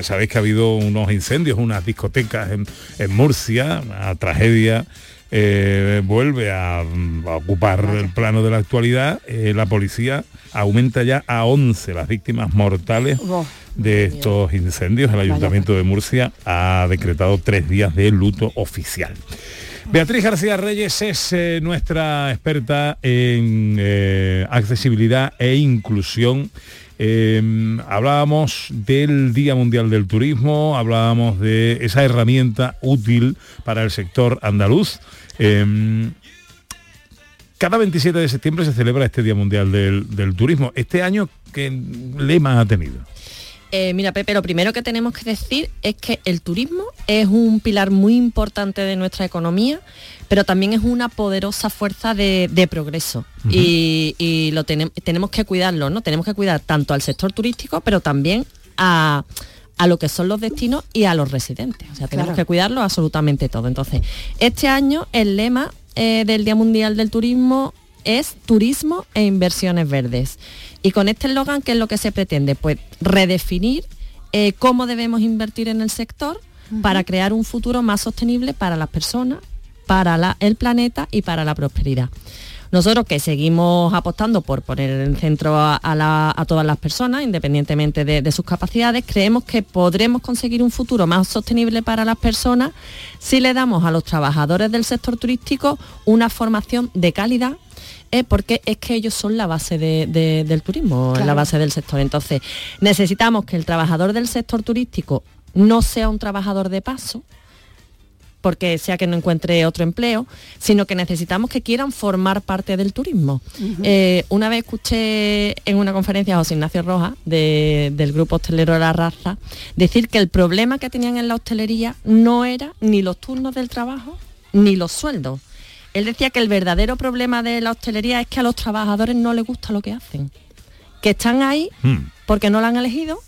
[SPEAKER 2] sabéis que ha habido unos incendios, unas discotecas en, en Murcia, una tragedia. Eh, vuelve a, a ocupar el plano de la actualidad, eh, la policía aumenta ya a 11 las víctimas mortales
[SPEAKER 4] Oh,
[SPEAKER 2] de estos incendios. El Ayuntamiento de Murcia ha decretado tres días de luto oficial. Beatriz García Reyes es eh, nuestra experta en accesibilidad e inclusión. Eh, hablábamos del Día Mundial del Turismo, hablábamos de esa herramienta útil para el sector andaluz. Eh, cada 27 de septiembre se celebra este Día Mundial del, del Turismo. Este año, ¿qué lema ha tenido?
[SPEAKER 7] Eh, mira, Pepe, lo primero que tenemos que decir es que el turismo es un pilar muy importante de nuestra economía, pero también es una poderosa fuerza de, de progreso. Y, y lo tenem- tenemos que cuidarlo, ¿no? Tenemos que cuidar tanto al sector turístico, pero también a, a lo que son los destinos y a los residentes. O sea, tenemos
[SPEAKER 4] Claro.
[SPEAKER 7] que cuidarlo absolutamente todo. Entonces, este año el lema eh, del Día Mundial del Turismo es turismo e inversiones verdes. Y con este eslogan, ¿qué es lo que se pretende? Pues redefinir eh, cómo debemos invertir en el sector para crear un futuro más sostenible para las personas, para la- el planeta y para la prosperidad. Nosotros que seguimos apostando por poner en centro a, a la- a todas las personas, independientemente de, de sus capacidades, creemos que podremos conseguir un futuro más sostenible para las personas si le damos a los trabajadores del sector turístico una formación de calidad eh, porque es que ellos son la base de- de- del turismo, la base del sector. Entonces, necesitamos que el trabajador del sector turístico no sea un trabajador de paso, porque sea que no encuentre otro empleo, sino que necesitamos que quieran formar parte del turismo. Eh, una vez escuché en una conferencia a José Ignacio Rojas de- del grupo hostelero La Raza decir que el problema que tenían en la hostelería no era ni los turnos del trabajo ni los sueldos. Él decía que el verdadero problema de la hostelería es que a los trabajadores no les gusta lo que hacen que están ahí
[SPEAKER 2] Hmm.
[SPEAKER 7] porque no la han elegido,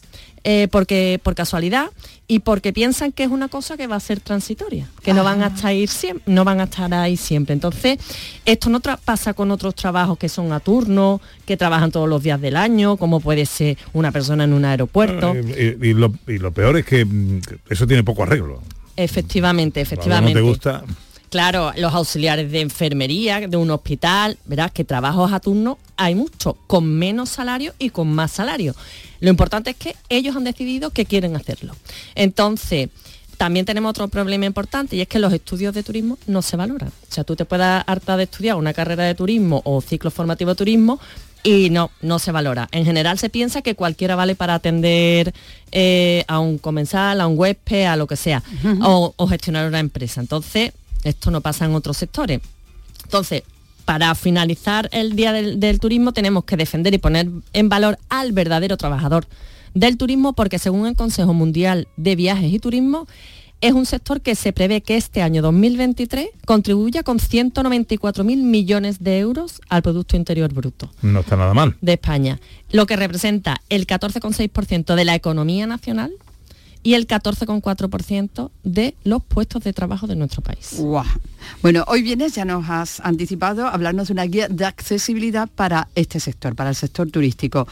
[SPEAKER 7] eh, porque por casualidad y porque piensan que es una cosa que va a ser transitoria, que no van a estar ahí siempre, no van a estar ahí siempre. Entonces, esto no pasa con otros trabajos que son a turno, que trabajan todos los días del año, como puede ser una persona en un aeropuerto.
[SPEAKER 2] Eh, y, y lo, y lo peor es que mm, eso tiene poco arreglo.
[SPEAKER 7] Efectivamente,
[SPEAKER 2] Cuando
[SPEAKER 7] efectivamente.
[SPEAKER 2] no te gusta.
[SPEAKER 7] Claro, los auxiliares de enfermería, de un hospital, verás que trabajos a turno hay mucho, con menos salario y con más salario. Lo importante es que ellos han decidido que quieren hacerlo. Entonces, también tenemos otro problema importante y es que los estudios de turismo no se valoran. O sea, tú te puedes hartar de estudiar una carrera de turismo o ciclo formativo de turismo y no, no se valora. En general se piensa que cualquiera vale para atender eh, a un comensal, a un huésped, a lo que sea, o, o gestionar una empresa. Entonces, esto no pasa en otros sectores. Entonces, para finalizar el Día del, del Turismo tenemos que defender y poner en valor al verdadero trabajador del turismo porque según el Consejo Mundial de Viajes y Turismo es un sector que se prevé que este año 2023 contribuya con 194.000 millones de euros al Producto Interior Bruto
[SPEAKER 2] No está nada mal.
[SPEAKER 7] de España, lo que representa el 14,6% de la economía nacional y el 14,4% de los puestos de trabajo de nuestro país.
[SPEAKER 4] Bueno, hoy vienes, ya nos has anticipado, a hablarnos de una guía de accesibilidad para este sector, para el sector turístico.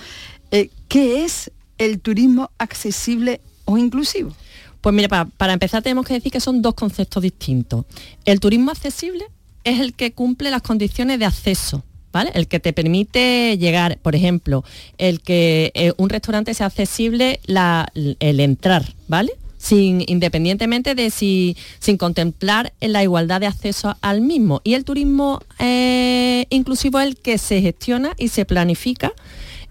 [SPEAKER 4] Eh, ¿Qué es el turismo accesible o inclusivo?
[SPEAKER 7] Pues mira, para, para empezar tenemos que decir que son dos conceptos distintos. El turismo accesible es el que cumple las condiciones de acceso. ¿Vale? El que te permite llegar, por ejemplo, el que eh, un restaurante sea accesible la- el entrar, ¿vale? Sin, independientemente de si, sin contemplar la igualdad de acceso al mismo. Y el turismo eh, inclusivo es el que se gestiona y se planifica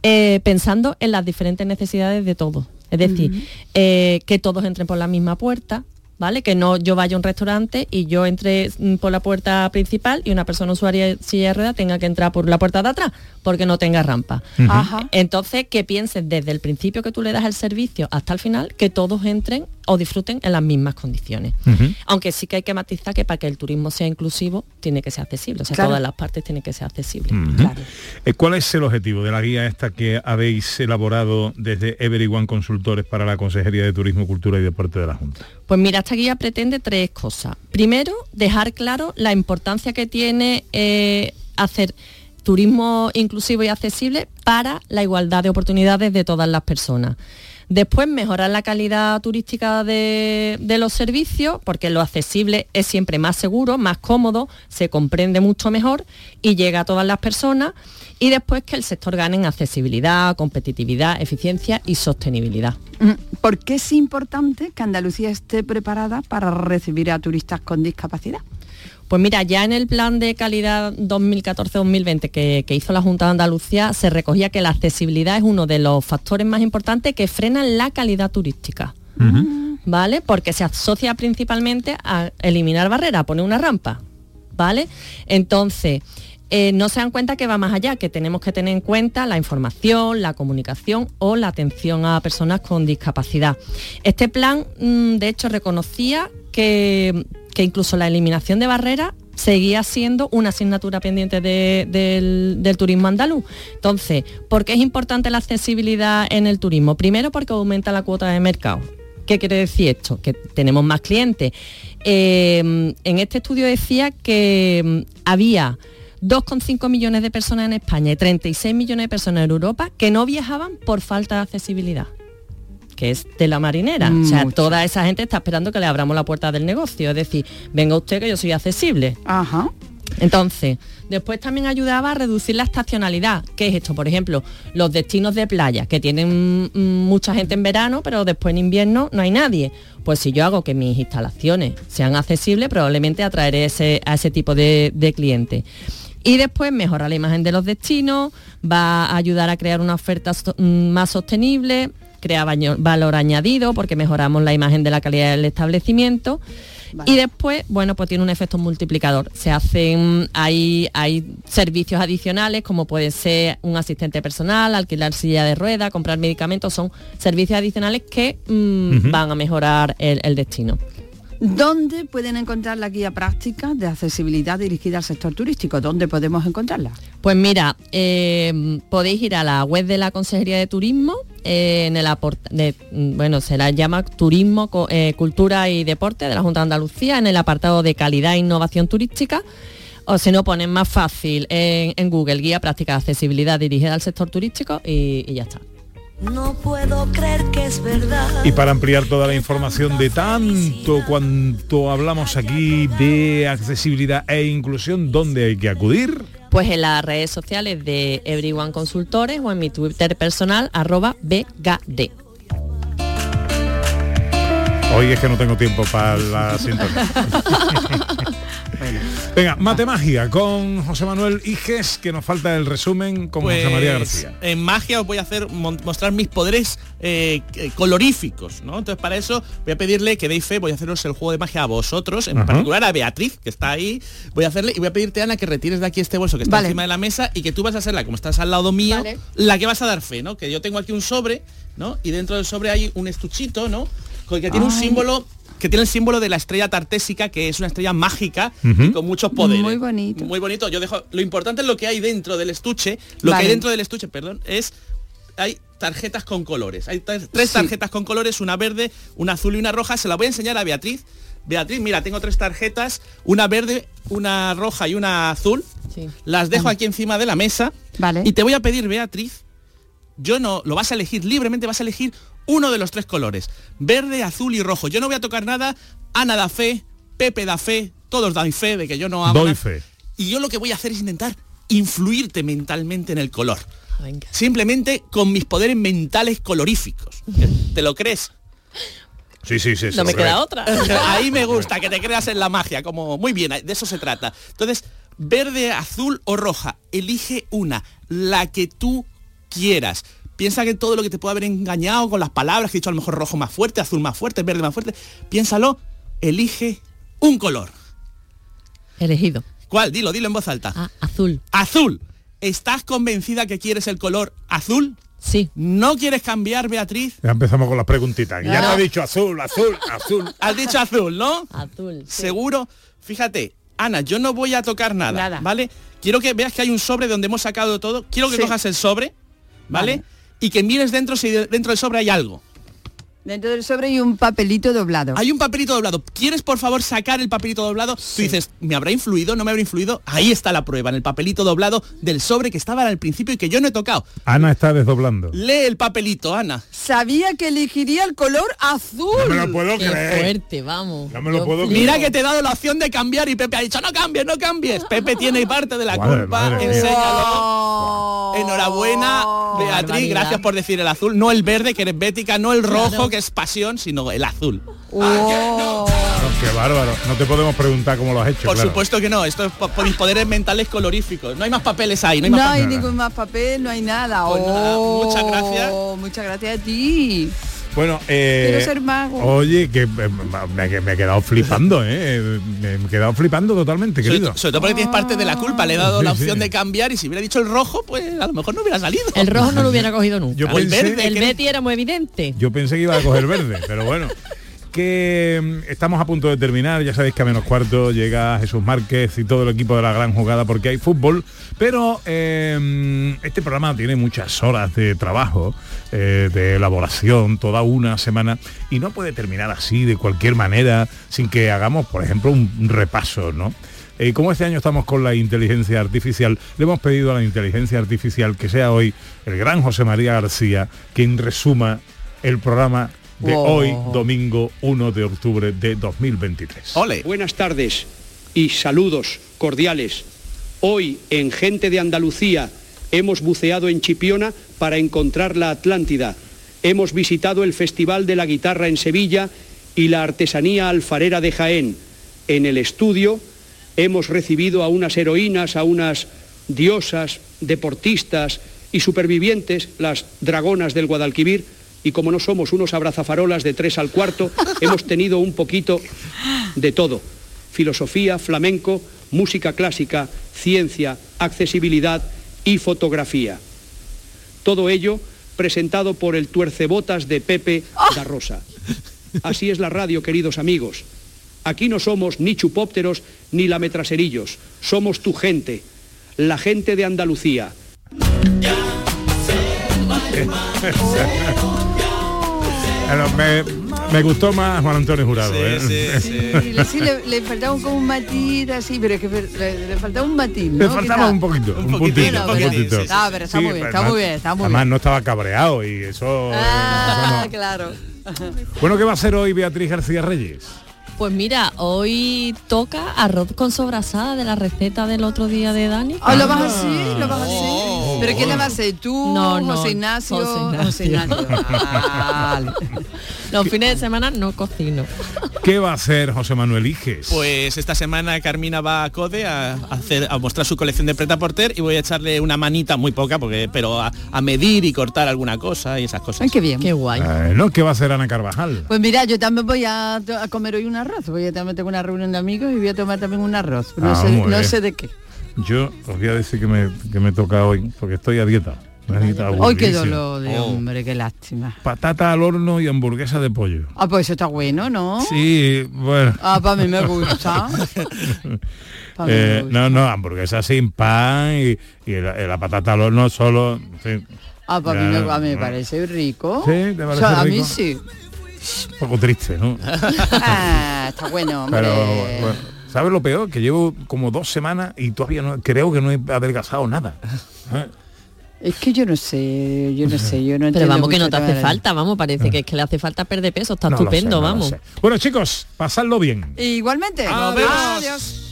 [SPEAKER 7] eh, pensando en las diferentes necesidades de todos. Es decir, eh, que todos entren por la misma puerta, ¿vale? Que no yo vaya a un restaurante y yo entre mm, por la puerta principal y una persona usuaria de silla de ruedas tenga que entrar por la puerta de atrás porque no tenga rampa.
[SPEAKER 4] Ajá.
[SPEAKER 7] Entonces, que pienses desde el principio que tú le das el servicio hasta el final, que todos entren o disfruten en las mismas condiciones. Aunque sí que hay que matizar que para que el turismo sea inclusivo tiene que ser accesible, o sea,
[SPEAKER 4] Claro.
[SPEAKER 7] todas las partes tienen que ser accesibles.
[SPEAKER 2] Eh, ¿Cuál es el objetivo de la guía esta que habéis elaborado desde Everyone Consultores para la Consejería de Turismo, Cultura y Deporte de la Junta?
[SPEAKER 7] Pues mira, esta guía pretende tres cosas. Primero, dejar claro la importancia que tiene eh, hacer turismo inclusivo y accesible para la igualdad de oportunidades de todas las personas. Después, mejorar la calidad turística de, los servicios, porque lo accesible es siempre más seguro, más cómodo, se comprende mucho mejor y llega a todas las personas. Y después que el sector gane en accesibilidad, competitividad, eficiencia y sostenibilidad.
[SPEAKER 4] Mm, ¿Por qué es importante que Andalucía esté preparada para recibir a turistas con discapacidad?
[SPEAKER 7] Pues mira, ya en el plan de calidad 2014-2020 que, que hizo la Junta de Andalucía se recogía que la accesibilidad es uno de los factores más importantes que frenan la calidad turística. ¿Vale? Porque se asocia principalmente a eliminar barreras, a poner una rampa. ¿Vale? Entonces, eh, no se dan cuenta que va más allá, que tenemos que tener en cuenta la información, la comunicación o la atención a personas con discapacidad. Este plan, mm, de hecho, reconocía que, que incluso la eliminación de barreras seguía siendo una asignatura pendiente de- del, turismo andaluz. Entonces, ¿por qué es importante la accesibilidad en el turismo? Primero porque aumenta la cuota de mercado. ¿Qué quiere decir esto? Que tenemos más clientes. Eh, en este estudio decía que mm, había 2,5 millones de personas en España y 36 millones de personas en Europa que no viajaban por falta de accesibilidad que es de la marinera. O sea, toda esa gente está esperando que le abramos la puerta del negocio. Es decir, venga usted que yo soy accesible.
[SPEAKER 4] Ajá.
[SPEAKER 7] Entonces, después también ayudaba a reducir la estacionalidad. ¿Qué es esto? Por ejemplo, los destinos de playa, que tienen mm, mucha gente en verano, pero después en invierno no hay nadie. Pues si yo hago que mis instalaciones sean accesibles, probablemente atraeré ese, a ese tipo de, de clientes. Y después mejora la imagen de los destinos, va a ayudar a crear una oferta so- mm, más sostenible, crea valor añadido porque mejoramos la imagen de la calidad del establecimiento. Y después, bueno, pues tiene un efecto multiplicador. Se hacen, hay, hay servicios adicionales como puede ser un asistente personal, alquilar silla de rueda, comprar medicamentos, son servicios adicionales que mm, van a mejorar el, el destino.
[SPEAKER 4] ¿Dónde pueden encontrar la guía práctica de accesibilidad dirigida al sector turístico? ¿Dónde podemos encontrarla?
[SPEAKER 7] Pues mira, eh, podéis ir a la web de la Consejería de Turismo, eh, en el de, mm, bueno, se la llama Turismo, eh, Cultura y Deporte de la Junta de Andalucía, en el apartado de calidad e innovación turística. O si no, ponen más fácil en, Google, guía práctica de accesibilidad dirigida al sector turístico y ya está.
[SPEAKER 13] No puedo creer que es verdad.
[SPEAKER 2] Y para ampliar toda la información de tanto cuanto hablamos aquí de accesibilidad e inclusión, ¿dónde hay que acudir?
[SPEAKER 7] Pues en las redes sociales de Everyone Consultores o en mi Twitter personal, arroba BGD.
[SPEAKER 2] Hoy es que no tengo tiempo para la sintonía. Venga, Matemagia con José Manuel Iges, que nos falta el resumen con José María
[SPEAKER 8] Pues,
[SPEAKER 2] García.
[SPEAKER 8] En magia os voy a hacer mostrar mis poderes eh, coloríficos, ¿no? Entonces para eso voy a pedirle que deis fe, voy a haceros el juego de magia a vosotros, en
[SPEAKER 2] Ajá.
[SPEAKER 8] particular a Beatriz, que está ahí. Voy a hacerle y voy a pedirte, Ana, que retires de aquí este bolso que está
[SPEAKER 4] Vale.
[SPEAKER 8] encima de la mesa y que tú vas a ser la, como estás al lado mío,
[SPEAKER 4] Vale.
[SPEAKER 8] la que vas a dar fe, ¿no? Que yo tengo aquí un sobre, ¿no? Y dentro del sobre hay un estuchito, ¿no? Con el que tiene un símbolo que tiene el símbolo de la estrella tartésica, que es una estrella mágica y con muchos poderes.
[SPEAKER 4] Muy bonito.
[SPEAKER 8] Muy bonito. Yo dejo. Lo importante es lo que hay dentro del estuche. Lo que hay dentro del estuche, perdón, es hay tarjetas con colores. Hay tre- tres
[SPEAKER 4] Sí.
[SPEAKER 8] tarjetas con colores, una verde, una azul y una roja. Se la voy a enseñar a Beatriz. Beatriz, mira, tengo tres tarjetas, una verde, una roja y una azul.
[SPEAKER 7] Sí.
[SPEAKER 8] Las dejo aquí encima de la mesa.
[SPEAKER 4] Vale.
[SPEAKER 8] Y te voy a pedir, Beatriz, yo no, lo vas a elegir libremente, vas a elegir uno de los tres colores, verde, azul y rojo. Yo no voy a tocar nada, Ana da fe, Pepe da fe, todos dan fe de que yo no hago
[SPEAKER 2] Doy
[SPEAKER 8] nada.
[SPEAKER 2] fe.
[SPEAKER 8] Y yo lo que voy a hacer es intentar influirte mentalmente en el color.
[SPEAKER 7] Venga.
[SPEAKER 8] Simplemente con mis poderes mentales coloríficos. ¿Te lo crees?
[SPEAKER 2] Sí, sí, sí.
[SPEAKER 7] No me queda otra.
[SPEAKER 8] Ahí me gusta, que te creas en la magia, como muy bien, de eso se trata. Entonces, verde, azul o roja, elige una, la que tú quieras. Piensa que todo lo que te puede haber engañado con las palabras, que he dicho a lo mejor rojo más fuerte, azul más fuerte, verde más fuerte, piénsalo, elige un color.
[SPEAKER 7] Elegido.
[SPEAKER 8] ¿Cuál? Dilo, dilo en voz alta.
[SPEAKER 7] Ah, azul.
[SPEAKER 8] Azul. ¿Estás convencida que quieres el color azul?
[SPEAKER 7] Sí.
[SPEAKER 8] ¿No quieres cambiar, Beatriz?
[SPEAKER 2] Ya empezamos con las preguntitas. Ya
[SPEAKER 7] No.
[SPEAKER 2] te ha dicho azul, azul, azul.
[SPEAKER 8] Has dicho azul, ¿no?
[SPEAKER 7] Azul. sí.
[SPEAKER 8] Seguro. Fíjate, Ana, yo no voy a tocar nada,
[SPEAKER 4] Nada.
[SPEAKER 8] ¿vale? Quiero que veas que hay un sobre donde hemos sacado todo. Quiero que
[SPEAKER 4] Sí.
[SPEAKER 8] cojas el sobre, ¿vale?
[SPEAKER 4] Vale.
[SPEAKER 8] Y que mires dentro si de- dentro del sobre hay algo.
[SPEAKER 4] Dentro del sobre hay un papelito doblado.
[SPEAKER 8] Hay un papelito doblado. ¿Quieres por favor sacar el papelito doblado? Tú dices, ¿me habrá influido? ¿No me habrá influido? Ahí está la prueba, en el papelito doblado del sobre que estaba al principio y que yo no he tocado.
[SPEAKER 2] Ana está desdoblando.
[SPEAKER 8] Lee el papelito, Ana.
[SPEAKER 4] Sabía que elegiría el color azul.
[SPEAKER 2] No me lo puedo
[SPEAKER 7] Qué
[SPEAKER 2] creer.
[SPEAKER 7] fuerte, vamos.
[SPEAKER 2] No me lo puedo.
[SPEAKER 8] Mira que te he dado la opción de cambiar y Pepe ha dicho, no cambies, no cambies. Pepe tiene parte de la
[SPEAKER 2] Madre,
[SPEAKER 8] culpa,
[SPEAKER 2] madre
[SPEAKER 8] enséñalo. Enhorabuena, Beatriz, gracias por decir el azul, no el verde, que eres bética, no el rojo, que es pasión, sino el azul.
[SPEAKER 4] Oh.
[SPEAKER 2] No, qué bárbaro. No te podemos preguntar cómo lo has hecho.
[SPEAKER 8] Por
[SPEAKER 2] claro.
[SPEAKER 8] supuesto que no, esto es por, mis poderes mentales coloríficos. No hay más papeles ahí, no hay
[SPEAKER 4] No
[SPEAKER 8] más
[SPEAKER 4] hay
[SPEAKER 8] papeles.
[SPEAKER 4] ningún más papel, no hay nada.
[SPEAKER 8] Pues nada,
[SPEAKER 4] Oh,
[SPEAKER 8] muchas gracias.
[SPEAKER 4] Muchas gracias a ti.
[SPEAKER 2] Bueno, eh,
[SPEAKER 4] Quiero ser mago.
[SPEAKER 2] Oye, que eh, me, he quedado flipando, ¿eh? Me he quedado flipando totalmente,
[SPEAKER 8] Sobre,
[SPEAKER 2] querido.
[SPEAKER 8] sobre todo porque tienes parte de la culpa, le he dado
[SPEAKER 2] Sí,
[SPEAKER 8] la
[SPEAKER 2] sí.
[SPEAKER 8] opción de cambiar y si hubiera dicho el rojo, pues a lo mejor no hubiera salido.
[SPEAKER 7] El rojo no lo hubiera cogido nunca.
[SPEAKER 2] Yo
[SPEAKER 8] el verde,
[SPEAKER 7] el Betty era muy evidente.
[SPEAKER 2] Yo pensé que iba a coger verde, pero bueno. Que mm, estamos a punto de terminar, ya sabéis que a menos cuarto llega Jesús Márquez y todo el equipo de la gran jugada porque hay fútbol, pero eh, este programa tiene muchas horas de trabajo, eh, de elaboración, toda una semana, y no puede terminar así, de cualquier manera, sin que hagamos, por ejemplo, un repaso, ¿no? Eh, como este año estamos con la inteligencia artificial, le hemos pedido a la inteligencia artificial que sea hoy el gran José María García quien resuma el programa de hoy, domingo 1 de octubre de 2023.
[SPEAKER 8] Ole.
[SPEAKER 14] Buenas tardes y saludos cordiales. Hoy en Gente de Andalucía hemos buceado en Chipiona para encontrar la Atlántida. Hemos visitado el Festival de la Guitarra en Sevilla y la artesanía alfarera de Jaén. En el estudio hemos recibido a unas heroínas, a unas diosas, deportistas y supervivientes, las dragonas del Guadalquivir, y como no somos unos abrazafarolas de tres al cuarto, hemos tenido un poquito de todo. Filosofía, flamenco, música clásica, ciencia, accesibilidad y fotografía. Todo ello presentado por el tuercebotas de Pepe da Rosa. Así es la radio, queridos amigos. Aquí no somos ni chupópteros ni lametraserillos, somos tu gente, la gente de Andalucía.
[SPEAKER 2] Me, me gustó más Juan Antonio Jurado. ¿eh?
[SPEAKER 4] Sí, le, sí, le- le faltaba un- como un matiz así, pero es que le, le faltaba un matiz, ¿no?
[SPEAKER 2] Le faltaba
[SPEAKER 4] Quizá.
[SPEAKER 2] un poquito, un,
[SPEAKER 4] un. Ah, pero está muy bien, está
[SPEAKER 2] además-
[SPEAKER 4] muy bien, está muy
[SPEAKER 2] Además
[SPEAKER 4] bien.
[SPEAKER 2] no estaba cabreado y eso...
[SPEAKER 4] Ah,
[SPEAKER 2] eso
[SPEAKER 4] claro.
[SPEAKER 2] no. Bueno, ¿qué va a hacer hoy Beatriz García Reyes?
[SPEAKER 7] Pues mira, hoy toca arroz con sobrasada de la receta del otro día de Dani.
[SPEAKER 4] Ah, ¿Lo vas así? ¿Lo vas así? ¿Pero quién le va a hacer? ¿Tú,
[SPEAKER 7] No, no,
[SPEAKER 4] José Ignacio?
[SPEAKER 7] José Ignacio.
[SPEAKER 4] Vale.
[SPEAKER 7] Los fines de semana no cocino.
[SPEAKER 2] ¿Qué va a hacer José Manuel Iges?
[SPEAKER 8] Pues esta semana Carmina va a Code a, hacer, a mostrar su colección de preta porter y voy a echarle una manita muy poca, porque pero a, a medir y cortar alguna cosa y esas cosas.
[SPEAKER 4] Ay, qué bien.
[SPEAKER 7] Qué guay.
[SPEAKER 2] ¿no? ¿Qué va a hacer Ana Carvajal?
[SPEAKER 4] Pues mira, yo también voy a, comer hoy un arroz. Voy a también tengo una reunión de amigos y voy a tomar también un arroz. No,
[SPEAKER 2] Ah,
[SPEAKER 4] no sé de qué.
[SPEAKER 2] Yo os voy a decir que me, que me toca hoy, porque estoy a dieta.
[SPEAKER 4] Hoy qué
[SPEAKER 2] aburridísima.
[SPEAKER 4] dolor de
[SPEAKER 2] Oh.
[SPEAKER 4] hombre, qué lástima.
[SPEAKER 2] Patata al horno y hamburguesa de pollo.
[SPEAKER 4] Ah, pues eso está bueno, ¿no?
[SPEAKER 2] Sí, bueno.
[SPEAKER 4] Ah, para mí me gusta. Pa' mí me
[SPEAKER 2] Eh,
[SPEAKER 4] gusta.
[SPEAKER 2] no, no, hamburguesa sin pan y, y la, la patata al horno solo. en fin.
[SPEAKER 4] Ah, para mí, me, a mí me
[SPEAKER 2] no.
[SPEAKER 4] parece rico.
[SPEAKER 2] Sí, ¿te
[SPEAKER 4] O
[SPEAKER 2] parece
[SPEAKER 4] a mí sí.
[SPEAKER 2] Un poco triste, ¿no?
[SPEAKER 4] Ah, está bueno, hombre.
[SPEAKER 2] Pero, bueno, ¿sabes lo peor? Que llevo como dos semanas y todavía no creo que no he adelgazado nada. ¿Eh?
[SPEAKER 4] Es que yo no sé, yo no sé, yo no
[SPEAKER 7] Pero
[SPEAKER 4] entiendo
[SPEAKER 7] vamos que no te hace falta, vamos, parece que es que le hace falta perder peso, está
[SPEAKER 2] No lo sé,
[SPEAKER 7] estupendo,
[SPEAKER 2] no
[SPEAKER 7] vamos.
[SPEAKER 2] Bueno, chicos, pasadlo bien.
[SPEAKER 4] Igualmente.
[SPEAKER 2] Adiós.
[SPEAKER 4] Adiós.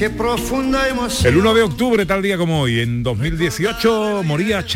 [SPEAKER 9] Qué profunda emoción.
[SPEAKER 2] El 1 de octubre, tal día como hoy, en 2018, moría Charles